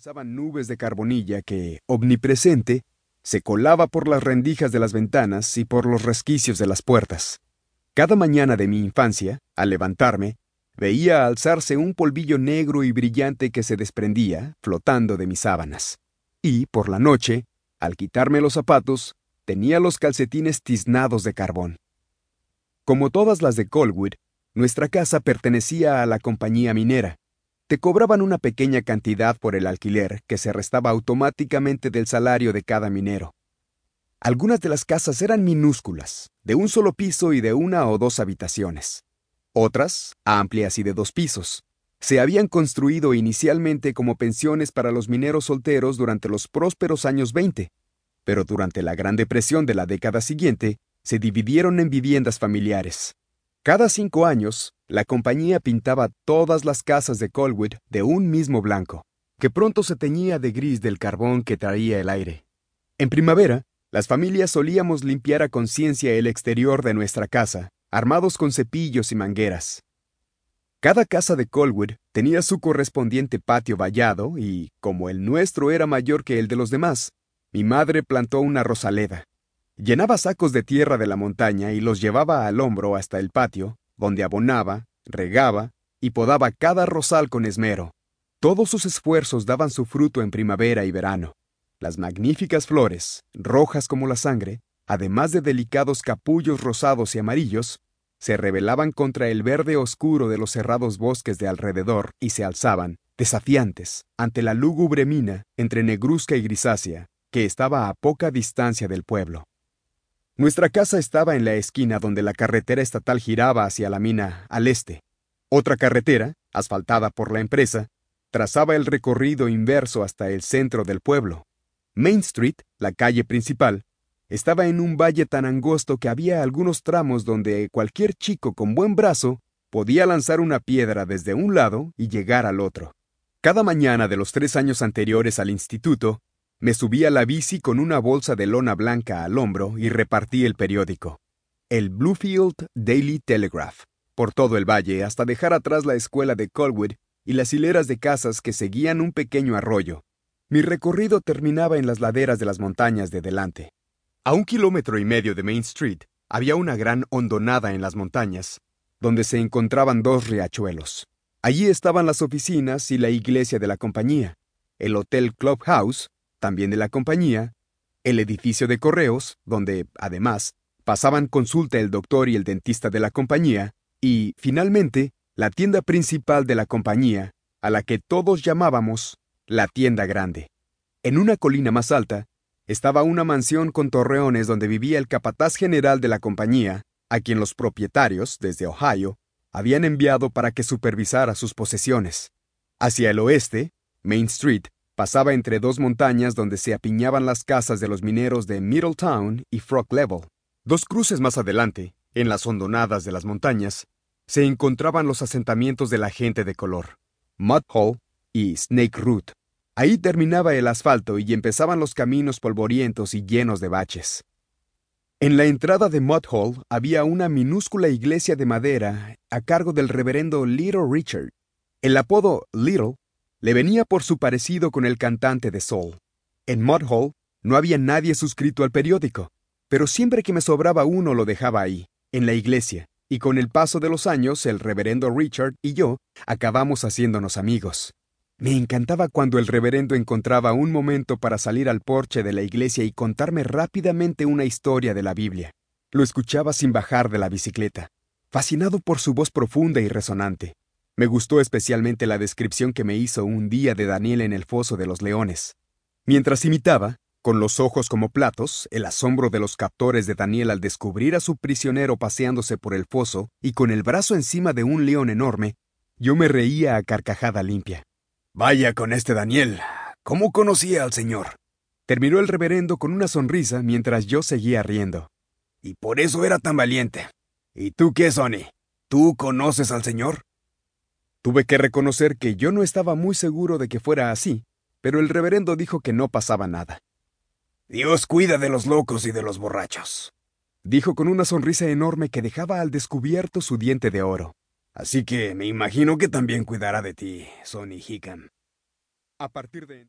alzaban nubes de carbonilla que, omnipresente, se colaba por las rendijas de las ventanas y por los resquicios de las puertas. Cada mañana de mi infancia, al levantarme, veía alzarse un polvillo negro y brillante que se desprendía, flotando de mis sábanas. Y, por la noche, al quitarme los zapatos, tenía los calcetines tiznados de carbón. Como todas las de Colwood, nuestra casa pertenecía a la compañía minera. Te cobraban una pequeña cantidad por el alquiler que se restaba automáticamente del salario de cada minero. Algunas de las casas eran minúsculas, de un solo piso y de una o dos habitaciones. Otras, amplias y de dos pisos, se habían construido inicialmente como pensiones para los mineros solteros durante los prósperos años 20, pero durante la Gran Depresión de la década siguiente se dividieron en viviendas familiares. Cada cinco años, la compañía pintaba todas las casas de Colwood de un mismo blanco, que pronto se teñía de gris del carbón que traía el aire. En primavera, las familias solíamos limpiar a conciencia el exterior de nuestra casa, armados con cepillos y mangueras. Cada casa de Colwood tenía su correspondiente patio vallado y, como el nuestro era mayor que el de los demás, mi madre plantó una rosaleda. Llenaba sacos de tierra de la montaña y los llevaba al hombro hasta el patio, donde abonaba, regaba y podaba cada rosal con esmero. Todos sus esfuerzos daban su fruto en primavera y verano. Las magníficas flores, rojas como la sangre, además de delicados capullos rosados y amarillos, se rebelaban contra el verde oscuro de los cerrados bosques de alrededor y se alzaban, desafiantes, ante la lúgubre mina entre negruzca y grisácea, que estaba a poca distancia del pueblo. Nuestra casa estaba en la esquina donde la carretera estatal giraba hacia la mina al este. Otra carretera, asfaltada por la empresa, trazaba el recorrido inverso hasta el centro del pueblo. Main Street, la calle principal, estaba en un valle tan angosto que había algunos tramos donde cualquier chico con buen brazo podía lanzar una piedra desde un lado y llegar al otro. Cada mañana de los tres años anteriores al instituto, me subí a la bici con una bolsa de lona blanca al hombro y repartí el periódico. El Bluefield Daily Telegraph, por todo el valle hasta dejar atrás la escuela de Colwood y las hileras de casas que seguían un pequeño arroyo. Mi recorrido terminaba en las laderas de las montañas de delante. A un kilómetro y medio de Main Street había una gran hondonada en las montañas, donde se encontraban dos riachuelos. Allí estaban las oficinas y la iglesia de la compañía, el Hotel Clubhouse también de la compañía, el edificio de correos, donde, además, pasaban consulta el doctor y el dentista de la compañía, y, finalmente, la tienda principal de la compañía, a la que todos llamábamos la tienda grande. En una colina más alta, estaba una mansión con torreones donde vivía el capataz general de la compañía, a quien los propietarios, desde Ohio, habían enviado para que supervisara sus posesiones. Hacia el oeste, Main Street Pasaba entre dos montañas donde se apiñaban las casas de los mineros de Middletown y Frog Level. Dos cruces más adelante, en las hondonadas de las montañas, se encontraban los asentamientos de la gente de color, Mud Hole y Snake Root. Ahí terminaba el asfalto y empezaban los caminos polvorientos y llenos de baches. En la entrada de Mud Hole había una minúscula iglesia de madera a cargo del reverendo Little Richard. El apodo Little le venía por su parecido con el cantante de soul. En Mudhall no había nadie suscrito al periódico, pero siempre que me sobraba uno lo dejaba ahí, en la iglesia, y con el paso de los años el reverendo Richard y yo acabamos haciéndonos amigos. Me encantaba cuando el reverendo encontraba un momento para salir al porche de la iglesia y contarme rápidamente una historia de la Biblia. Lo escuchaba sin bajar de la bicicleta, fascinado por su voz profunda y resonante. Me gustó especialmente la descripción que me hizo un día de Daniel en el foso de los leones. Mientras imitaba, con los ojos como platos, el asombro de los captores de Daniel al descubrir a su prisionero paseándose por el foso y con el brazo encima de un león enorme, yo me reía a carcajada limpia. Vaya con este Daniel. ¿Cómo conocía al Señor? Terminó el reverendo con una sonrisa mientras yo seguía riendo. Y por eso era tan valiente. ¿Y tú qué, Sonny? ¿Tú conoces al Señor? Tuve que reconocer que yo no estaba muy seguro de que fuera así, pero el reverendo dijo que no pasaba nada. Dios cuida de los locos y de los borrachos, dijo con una sonrisa enorme que dejaba al descubierto su diente de oro. Así que me imagino que también cuidará de ti, Sonny Hickam. A partir de